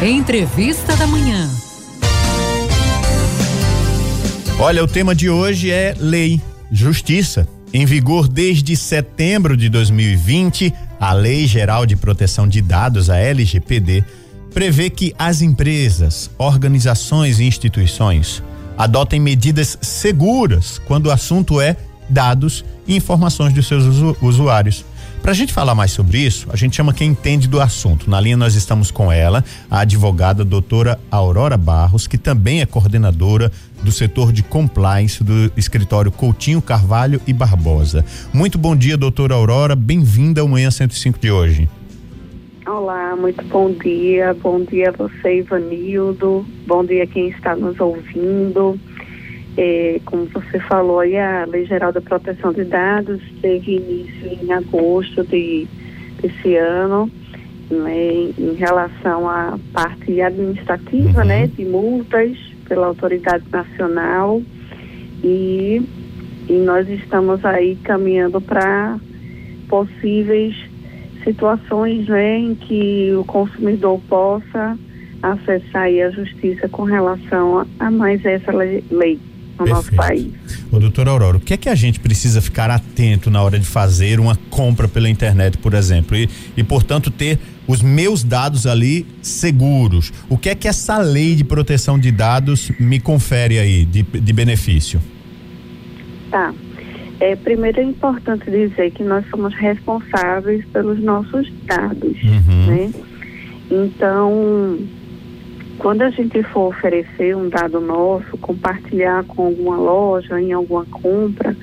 Entrevista da Manhã. Olha, o tema de hoje é lei, justiça. Em vigor desde setembro de 2020, a Lei Geral de Proteção de Dados, a LGPD, prevê que as empresas, organizações e instituições adotem medidas seguras quando o assunto é dados e informações dos seus usuários. Para a gente falar mais sobre isso, a gente chama quem entende do assunto. Na linha nós estamos com ela, a advogada doutora Aurora Barros, que também é coordenadora do setor de compliance do escritório Coutinho Carvalho e Barbosa. Muito bom dia, doutora Aurora. Bem-vinda ao Manhã 105 de hoje. Olá, muito bom dia. Bom dia a você, Ivanildo. Bom dia quem está nos ouvindo. É, como você falou, a Lei Geral da Proteção de Dados teve início em agosto de, desse ano, né, em relação à parte administrativa, né, uhum. né, de multas pela autoridade nacional e, e nós estamos aí caminhando para possíveis situações né, em que o consumidor possa acessar a justiça com relação a, a mais essa lei no Perfeito. nosso país. Ô, doutora Aurora, o que é que a gente precisa ficar atento na hora de fazer uma compra pela internet, por exemplo, e, e portanto ter os meus dados ali seguros? O que é que essa lei de proteção de dados me confere aí de, de benefício? Tá. É, primeiro é importante dizer que nós somos responsáveis pelos nossos dados, uhum. né? Então, quando a gente for oferecer um dado nosso, compartilhar com alguma loja, em alguma compra,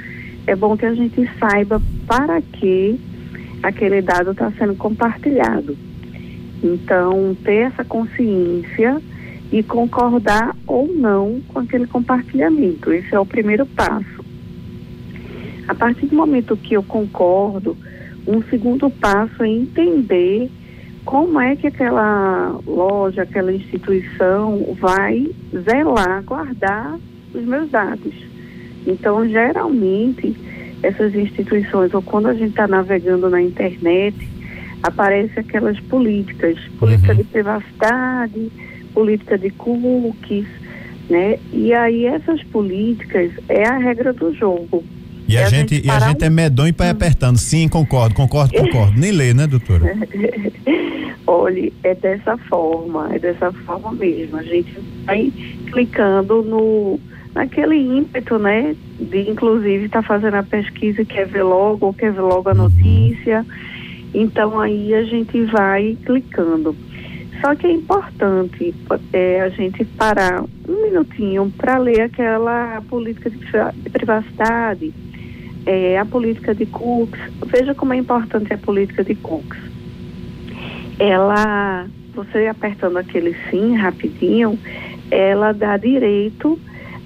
é bom que a gente saiba para que aquele dado está sendo compartilhado. Então, ter essa consciência e concordar ou não com aquele compartilhamento. Esse é o primeiro passo. A partir do momento que eu concordo, um segundo passo é entender como é que aquela loja, aquela instituição vai zelar, guardar os meus dados. Então, geralmente, essas instituições, ou quando a gente está navegando na internet, aparecem aquelas políticas, política uhum. de privacidade, política de cookies, né? E aí essas políticas é a regra do jogo. E, a, gente, e a gente é medonho para ir hum. apertando. Sim, concordo, concordo, concordo. Nem lê, né, doutora? Olhe, é dessa forma, é dessa forma mesmo. A gente vai clicando no naquele ímpeto, né, de inclusive estar tá fazendo a pesquisa, quer ver logo, quer ver logo a uhum. notícia. Então aí a gente vai clicando. Só que é importante é, a gente parar um minutinho para ler aquela política de privacidade, é, a política de cookies. Veja como é importante a política de cookies ela, você apertando aquele sim rapidinho, ela dá direito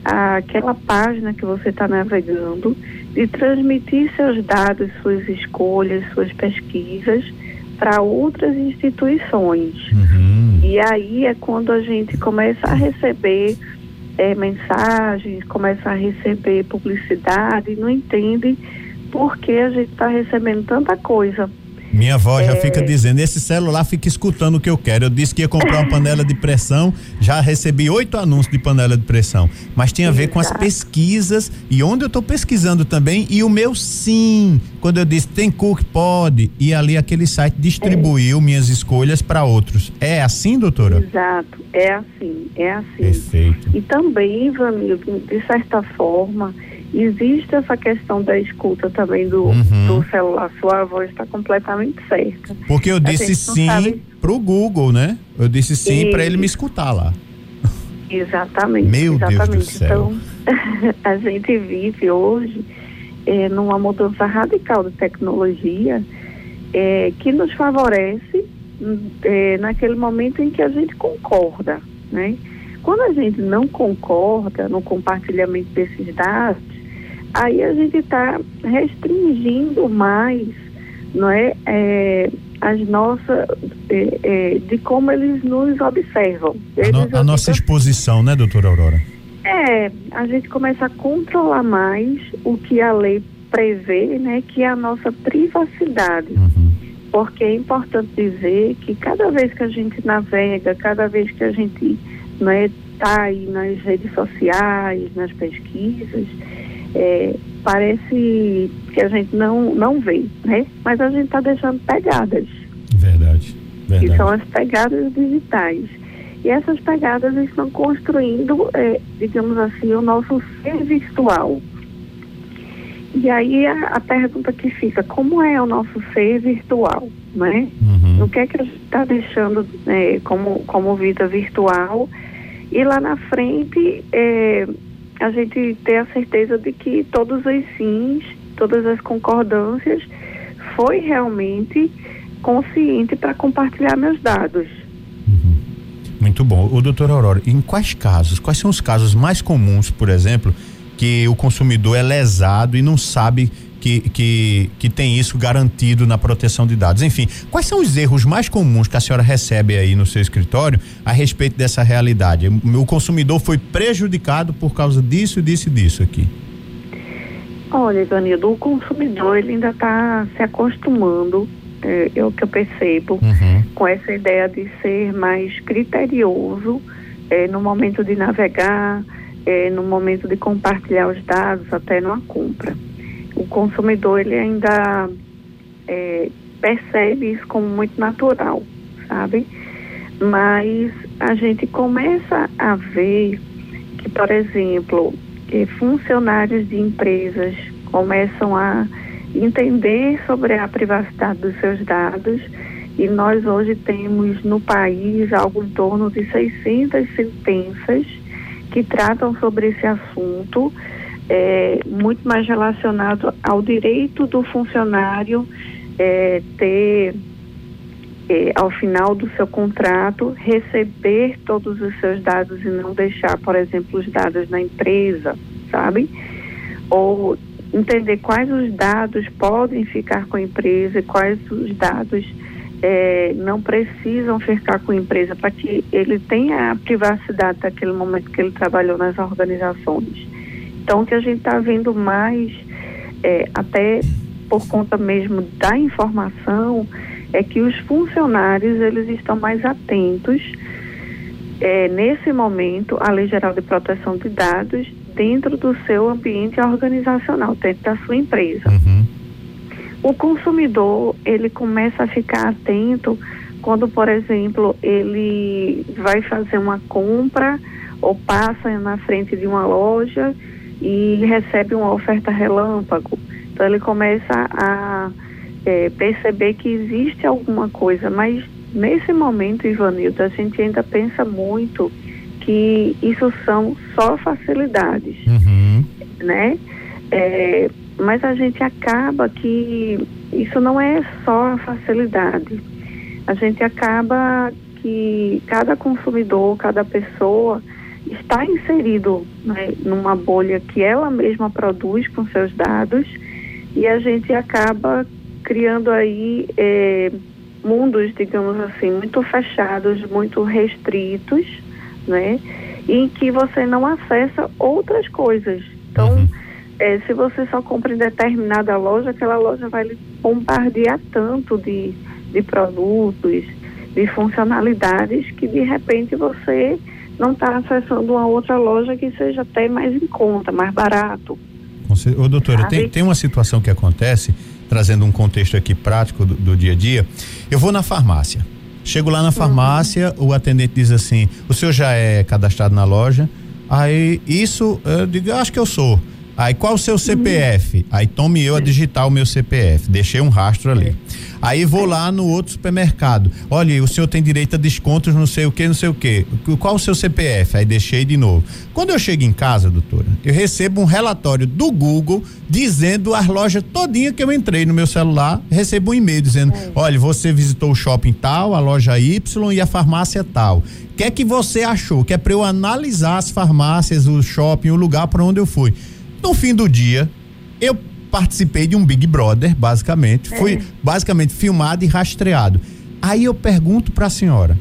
àquela página que você está navegando de transmitir seus dados, suas escolhas, suas pesquisas para outras instituições. Uhum. E aí é quando a gente começa a receber é, mensagens, começa a receber publicidade, não entende por que a gente está recebendo tanta coisa. Minha avó já é... fica dizendo, esse celular fica escutando o que eu quero. Eu disse que ia comprar uma panela de pressão, já recebi oito anúncios de panela de pressão. Mas tinha a ver com as pesquisas e onde eu estou pesquisando também e o meu sim. Quando eu disse tem cookie, pode. E ali aquele site distribuiu é. minhas escolhas para outros. É assim, doutora? Exato, é assim, é assim. Perfeito. E também, Ivanildo, de certa forma, Existe essa questão da escuta também do, uhum. do celular. Sua voz está completamente certa. Porque eu disse sim sabe... pro Google, né? Eu disse sim para ele me escutar lá. Exatamente. Meu exatamente. Deus do céu. Então, a gente vive hoje é, numa mudança radical de tecnologia é, que nos favorece é, naquele momento em que a gente concorda, né? Quando a gente não concorda no compartilhamento desses dados, aí a gente está restringindo mais não é, é as nossas é, é, de como eles nos observam. Eles a, no, a nossa exposição, né, doutora Aurora? É, a gente começa a controlar mais o que a lei prevê, né, que é a nossa privacidade. Uhum. porque é importante dizer que cada vez que a gente navega, cada vez que a gente está é, tá aí nas redes sociais, nas pesquisas, é, parece que a gente não, não vê, né? Mas a gente está deixando pegadas. Verdade, verdade. Que são as pegadas digitais. E essas pegadas estão construindo, é, digamos assim, o nosso ser virtual. E aí a, a, pergunta que fica, como é o nosso ser virtual, né? Uhum. O que é que a gente está deixando é, como, como vida virtual? E lá na frente, é, a gente ter a certeza de que todos os sims, todas as concordâncias, foi realmente consciente para compartilhar meus dados. Uhum. Muito bom. O doutor Aurora, em quais casos, quais são os casos mais comuns, por exemplo, que o consumidor é lesado e não sabe que, que, que tem isso garantido na proteção de dados. Enfim, quais são os erros mais comuns que a senhora recebe aí no seu escritório a respeito dessa realidade? O consumidor foi prejudicado por causa disso, disso e disso aqui. Olha, Danilo, o consumidor ele ainda está se acostumando, é, é, o que eu percebo, uhum. com essa ideia de ser mais criterioso é, no momento de navegar, é, no momento de compartilhar os dados, até numa compra o consumidor ele ainda é, percebe isso como muito natural, sabe? Mas a gente começa a ver que, por exemplo, que funcionários de empresas começam a entender sobre a privacidade dos seus dados e nós hoje temos no país algo em torno de 600 sentenças que tratam sobre esse assunto é, muito mais relacionado ao direito do funcionário é, ter, é, ao final do seu contrato, receber todos os seus dados e não deixar, por exemplo, os dados na empresa, sabe? Ou entender quais os dados podem ficar com a empresa e quais os dados é, não precisam ficar com a empresa para que ele tenha a privacidade daquele momento que ele trabalhou nas organizações. Então, o que a gente está vendo mais, é, até por conta mesmo da informação, é que os funcionários eles estão mais atentos é, nesse momento à Lei Geral de Proteção de Dados dentro do seu ambiente organizacional, dentro da sua empresa. Uhum. O consumidor ele começa a ficar atento quando, por exemplo, ele vai fazer uma compra ou passa na frente de uma loja e recebe uma oferta relâmpago. Então ele começa a é, perceber que existe alguma coisa, mas nesse momento, Ivanildo, a gente ainda pensa muito que isso são só facilidades, uhum. né? É, mas a gente acaba que isso não é só a facilidade. A gente acaba que cada consumidor, cada pessoa está inserido né, numa bolha que ela mesma produz com seus dados e a gente acaba criando aí é, mundos, digamos assim, muito fechados, muito restritos, né? Em que você não acessa outras coisas. Então, uhum. é, se você só compra em determinada loja, aquela loja vai lhe bombardear tanto de, de produtos, de funcionalidades, que de repente você não está acessando uma outra loja que seja até mais em conta, mais barato. Ô, doutora, tem, tem uma situação que acontece, trazendo um contexto aqui prático do, do dia a dia. Eu vou na farmácia. Chego lá na farmácia, uhum. o atendente diz assim: o senhor já é cadastrado na loja? Aí, isso, eu digo, acho que eu sou. Aí, qual o seu CPF? Uhum. Aí, tome eu a digitar o meu CPF. Deixei um rastro ali. É. Aí vou lá no outro supermercado. Olha, o senhor tem direito a descontos, não sei o que, não sei o que. Qual o seu CPF? Aí deixei de novo. Quando eu chego em casa, doutora, eu recebo um relatório do Google dizendo as lojas todinha que eu entrei no meu celular, recebo um e-mail dizendo, é. olha, você visitou o shopping tal, a loja Y e a farmácia tal. O que é que você achou? Que é para eu analisar as farmácias, o shopping, o lugar para onde eu fui. No fim do dia, eu participei de um Big Brother, basicamente. É. Fui basicamente filmado e rastreado. Aí eu pergunto para a senhora: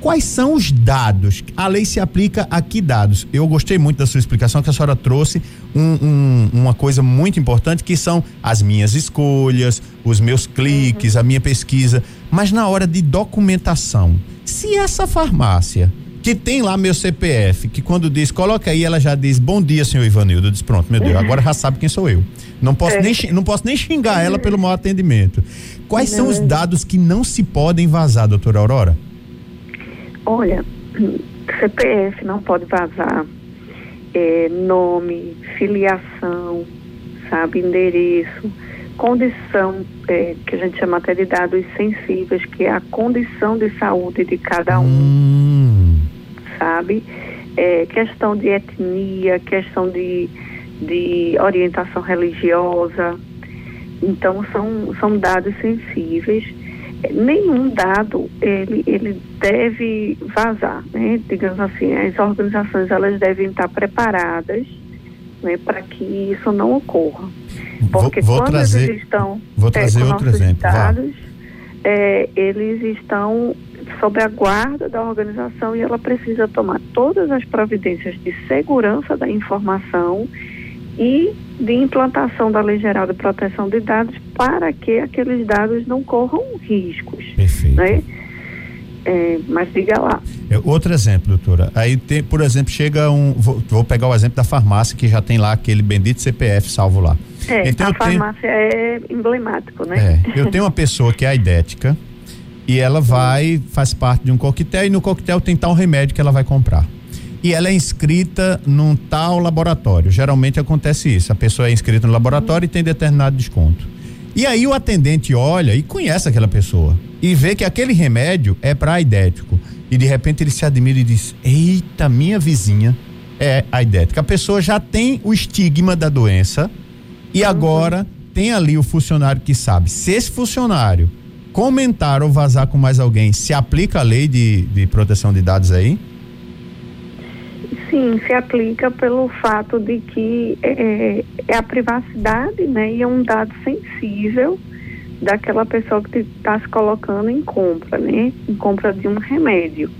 Quais são os dados? A lei se aplica a que dados? Eu gostei muito da sua explicação, que a senhora trouxe um, um, uma coisa muito importante, que são as minhas escolhas, os meus cliques, uhum. a minha pesquisa. Mas na hora de documentação, se essa farmácia que tem lá meu CPF, que quando diz, coloca aí, ela já diz, bom dia, senhor Ivanildo. Eu disse, pronto, meu Deus, agora já sabe quem sou eu. Não posso, é. nem, não posso nem xingar ela pelo mau atendimento. Quais não. são os dados que não se podem vazar, doutora Aurora? Olha, CPF não pode vazar, é, nome, filiação, sabe, endereço, condição, é, que a gente chama até de dados sensíveis, que é a condição de saúde de cada um, hum. Sabe? É, questão de etnia, questão de, de orientação religiosa. Então, são, são dados sensíveis nenhum dado ele, ele deve vazar, né? Digamos assim, as organizações elas devem estar preparadas né, para que isso não ocorra. Porque vou, vou quando trazer, eles estão vou trazer outro exemplo, dados, é, eles estão sob a guarda da organização e ela precisa tomar todas as providências de segurança da informação e de implantação da Lei Geral de Proteção de Dados para que aqueles dados não corram riscos. Perfeito. Né? É, mas diga lá. É, outro exemplo, doutora. Aí tem, por exemplo, chega um. Vou, vou, pegar o exemplo da farmácia que já tem lá aquele bendito CPF salvo lá. É, então, a farmácia tenho, é emblemático, né? É, eu tenho uma pessoa que é idética e ela vai, faz parte de um coquetel e no coquetel tem tal remédio que ela vai comprar e ela é inscrita num tal laboratório. Geralmente acontece isso. A pessoa é inscrita no laboratório e tem determinado desconto. E aí o atendente olha e conhece aquela pessoa e vê que aquele remédio é para aidético. E de repente ele se admira e diz: Eita, minha vizinha é aidética. A pessoa já tem o estigma da doença e agora tem ali o funcionário que sabe. Se esse funcionário comentar ou vazar com mais alguém, se aplica a lei de, de proteção de dados aí? sim, se aplica pelo fato de que é, é a privacidade, né, e é um dado sensível daquela pessoa que está se colocando em compra, né, em compra de um remédio.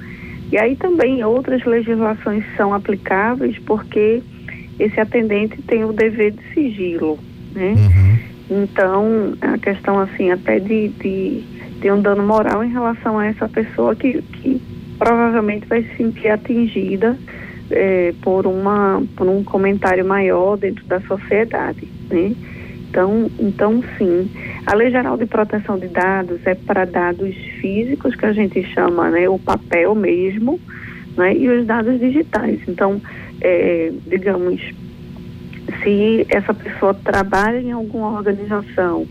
E aí também outras legislações são aplicáveis porque esse atendente tem o dever de sigilo, né? Uhum. Então, a questão assim, até de, de, de, um dano moral em relação a essa pessoa que, que provavelmente vai se sentir atingida é, por, uma, por um comentário maior dentro da sociedade, né? Então, então, sim, a Lei Geral de Proteção de Dados é para dados físicos, que a gente chama, né, o papel mesmo, né, e os dados digitais. Então, é, digamos, se essa pessoa trabalha em alguma organização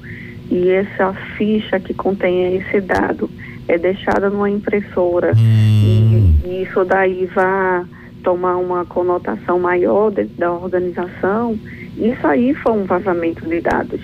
e essa ficha que contém esse dado é deixada numa impressora hum. e, e isso daí vai tomar uma conotação maior dentro da organização, isso aí foi um vazamento de dados.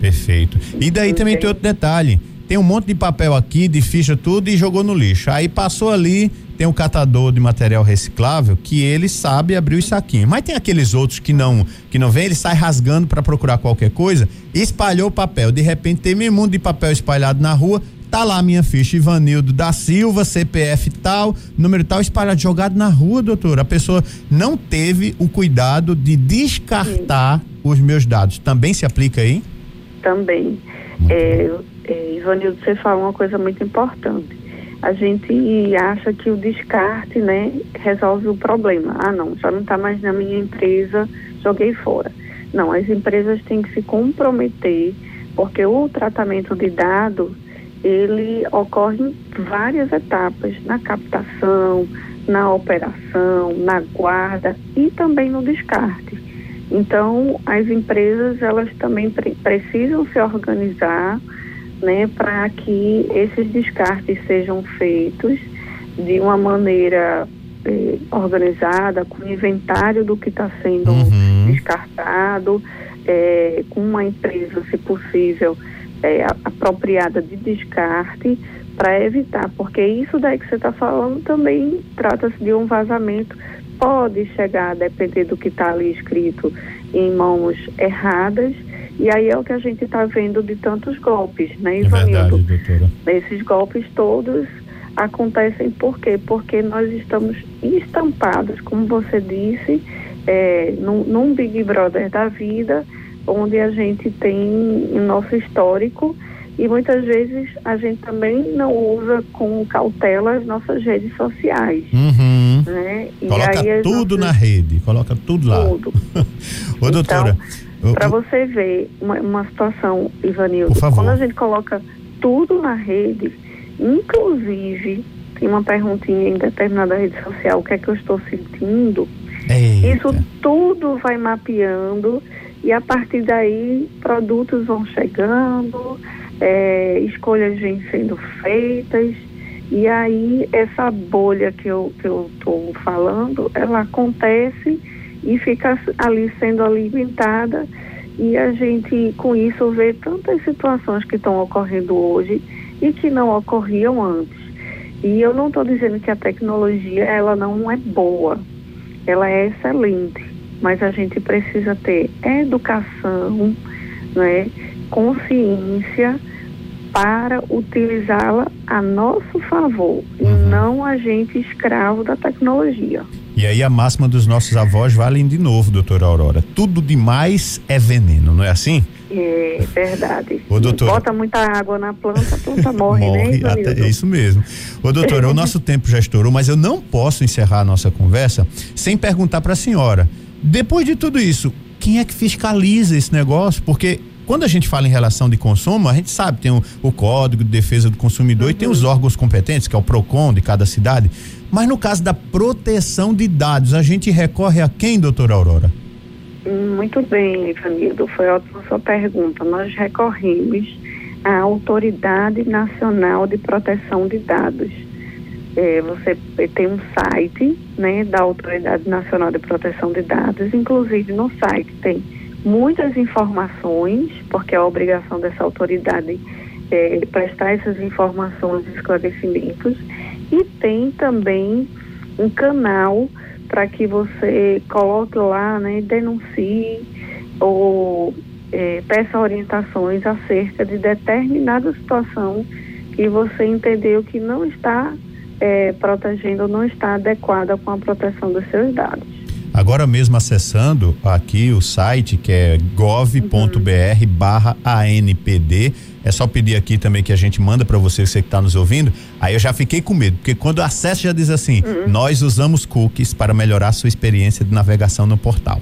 Perfeito. E daí também tem outro detalhe. Tem um monte de papel aqui, de ficha, tudo, e jogou no lixo. Aí passou ali, tem um catador de material reciclável que ele sabe abrir os saquinhos. Mas tem aqueles outros que não que não vem, ele sai rasgando para procurar qualquer coisa, espalhou o papel. De repente tem meio mundo de papel espalhado na rua, Tá lá a minha ficha, Ivanildo da Silva, CPF tal, número tal, espalhado, jogado na rua, doutor. A pessoa não teve o cuidado de descartar Sim. os meus dados. Também se aplica aí? Também. É, é, Ivanildo, você fala uma coisa muito importante. A gente acha que o descarte, né, resolve o problema. Ah, não, já não está mais na minha empresa, joguei fora. Não, as empresas têm que se comprometer, porque o tratamento de dados ele ocorre em várias etapas, na captação, na operação, na guarda e também no descarte. Então, as empresas elas também pre precisam se organizar, né, para que esses descartes sejam feitos de uma maneira eh, organizada, com inventário do que está sendo uhum. descartado, eh, com uma empresa, se possível, é, apropriada de descarte para evitar, porque isso daí que você está falando também trata-se de um vazamento, pode chegar a depender do que está ali escrito em mãos erradas, e aí é o que a gente está vendo de tantos golpes, né, Ivanildo? É verdade, doutora. Esses golpes todos acontecem por quê? Porque nós estamos estampados, como você disse, é, num, num Big Brother da vida, onde a gente tem nosso histórico e muitas vezes a gente também não usa com cautela as nossas redes sociais. Uhum. Né? Coloca tudo nossas... na rede, coloca tudo lá. Tudo. Ô, doutora. Então, para você ver uma, uma situação, Ivanildo, quando a gente coloca tudo na rede, inclusive, tem uma perguntinha em determinada rede social, o que é que eu estou sentindo, Eita. isso tudo vai mapeando e a partir daí produtos vão chegando, é, escolhas vêm sendo feitas e aí essa bolha que eu que eu estou falando, ela acontece e fica ali sendo alimentada e a gente com isso vê tantas situações que estão ocorrendo hoje e que não ocorriam antes. E eu não estou dizendo que a tecnologia ela não é boa, ela é excelente, mas a gente precisa ter educação, né, consciência para utilizá-la a nosso favor e Uhum. não a gente escravo da tecnologia. E aí a máxima dos nossos avós valem de novo, doutora Aurora. Tudo demais é veneno, não é assim? É verdade. Ô, doutora. Bota muita água na planta, a planta morre, né, Morre, Ivanildo? até, é isso mesmo. Ô doutora, o nosso tempo já estourou, mas eu não posso encerrar a nossa conversa sem perguntar para a senhora. Depois de tudo isso, quem é que fiscaliza esse negócio? Porque quando a gente fala em relação de consumo, a gente sabe, tem o, o Código de Defesa do Consumidor e tem os órgãos competentes, que é o PROCON de cada cidade. Mas no caso da proteção de dados, a gente recorre a quem, doutora Aurora? Muito bem, Ivanildo, foi ótima sua pergunta. Nós recorremos à Autoridade Nacional de Proteção de Dados. É, você tem um site né, da Autoridade Nacional de Proteção de Dados, inclusive no site tem muitas informações, porque é a obrigação dessa autoridade é, prestar essas informações e esclarecimentos, e tem também um canal para que você coloque lá, né, denuncie ou é, peça orientações acerca de determinada situação que você entendeu que não está é, protegendo não está adequada com a proteção dos seus dados. Agora mesmo acessando aqui o site que é gov.br barra ANPD, é só pedir aqui também que a gente manda para você, você que está nos ouvindo. Aí eu já fiquei com medo, porque quando acessa já diz assim: nós usamos cookies para melhorar a sua experiência de navegação no portal.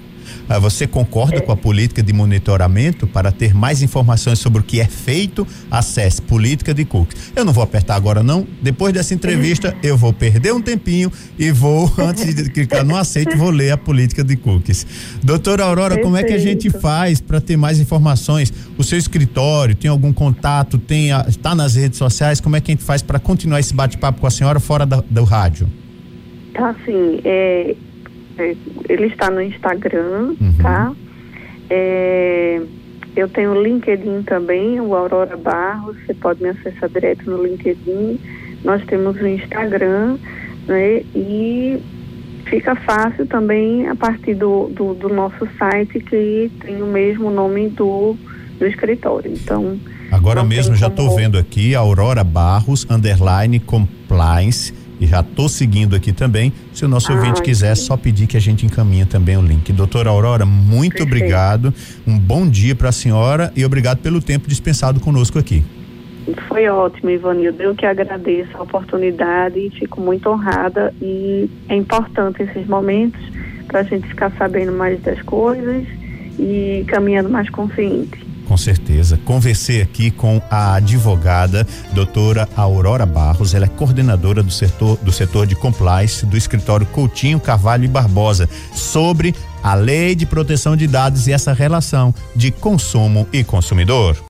Ah, Você concorda com a política de monitoramento para ter mais informações sobre o que é feito? Acesse política de cookies. Eu não vou apertar agora não. Depois dessa entrevista eu vou perder um tempinho e vou antes de clicar no aceito vou ler a política de cookies. Doutora Aurora, como é que a gente Perfeito. faz para ter mais informações? O seu escritório tem algum contato? Tem está nas redes sociais? Como é que a gente faz para continuar esse bate-papo com a senhora fora da- do rádio? Tá assim, é, é, ele está no Instagram, Uhum. tá? É, eu tenho o LinkedIn também, o Aurora Barros, você pode me acessar direto no LinkedIn. Nós temos o Instagram, né? E fica fácil também a partir do, do, do nosso site que tem o mesmo nome do, do escritório. Então, Agora mesmo já estou vendo aqui Aurora Barros underline compliance e já estou seguindo aqui também. Se o nosso Ah, ouvinte quiser, é sim. só pedir que a gente encaminha também o link. Doutora Aurora, muito Perfeito. obrigado. Um bom dia para a senhora e obrigado pelo tempo dispensado conosco aqui. Foi ótimo, Ivanildo. Eu que agradeço a oportunidade e fico muito honrada. E é importante esses momentos para a gente ficar sabendo mais das coisas e caminhando mais consciente. Com certeza. Conversei aqui com a advogada doutora Aurora Barros, ela é coordenadora do setor, do setor de compliance do escritório Coutinho Carvalho e Barbosa, sobre a lei de proteção de dados e essa relação de consumo e consumidor.